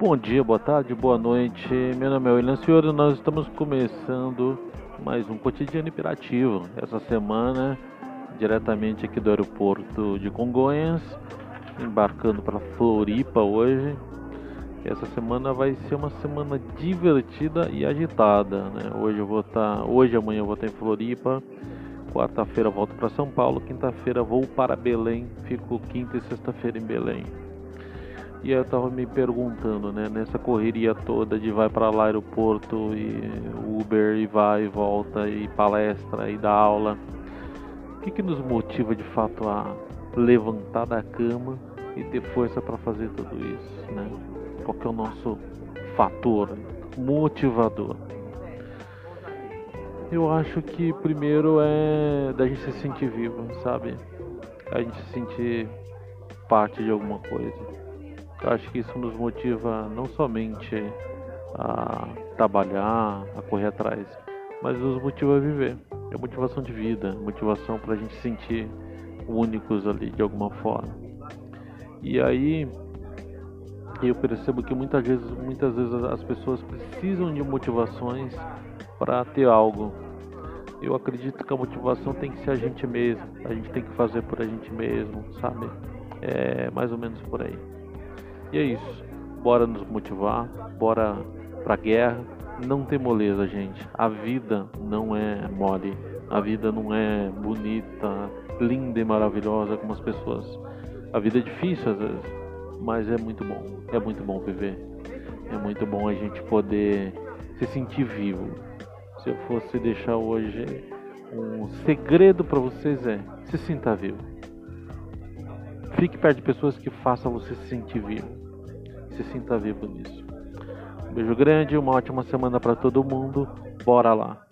Bom dia, boa tarde, boa noite. Meu nome é William Senhor e nós estamos começando mais um cotidiano imperativo. Essa semana, diretamente aqui do aeroporto de Congonhas, embarcando para Floripa hoje. Essa semana vai ser uma semana divertida e agitada. Né? Hoje eu vou estar, tá, hoje amanhã eu vou estar em Floripa. Quarta-feira volto para São Paulo. Quinta-feira vou para Belém. Fico quinta e sexta-feira em Belém. E eu tava me perguntando, né, nessa correria toda de vai para lá aeroporto e Uber e vai e volta e palestra e dá aula. O que que nos motiva de fato a levantar da cama e ter força para fazer tudo isso, né? Qual que é o nosso fator motivador? Eu acho que primeiro é da gente se sentir vivo, sabe? A gente se sentir parte de alguma coisa eu acho que isso nos motiva não somente a trabalhar, a correr atrás, mas nos motiva a viver. É motivação de vida, motivação para a gente se sentir únicos ali de alguma forma. E aí eu percebo que muitas vezes, muitas vezes as pessoas precisam de motivações para ter algo. Eu acredito que a motivação tem que ser a gente mesmo, a gente tem que fazer por a gente mesmo, sabe? É mais ou menos por aí. E é isso. Bora nos motivar, bora pra guerra. Não tem moleza, gente. A vida não é mole. A vida não é bonita, linda e maravilhosa como as pessoas. A vida é difícil às vezes, mas é muito bom. É muito bom viver. É muito bom a gente poder se sentir vivo. Se eu fosse deixar hoje um segredo para vocês é se sinta vivo. Fique perto de pessoas que façam você se sentir vivo se sinta vivo nisso. Um beijo grande, uma ótima semana para todo mundo. Bora lá!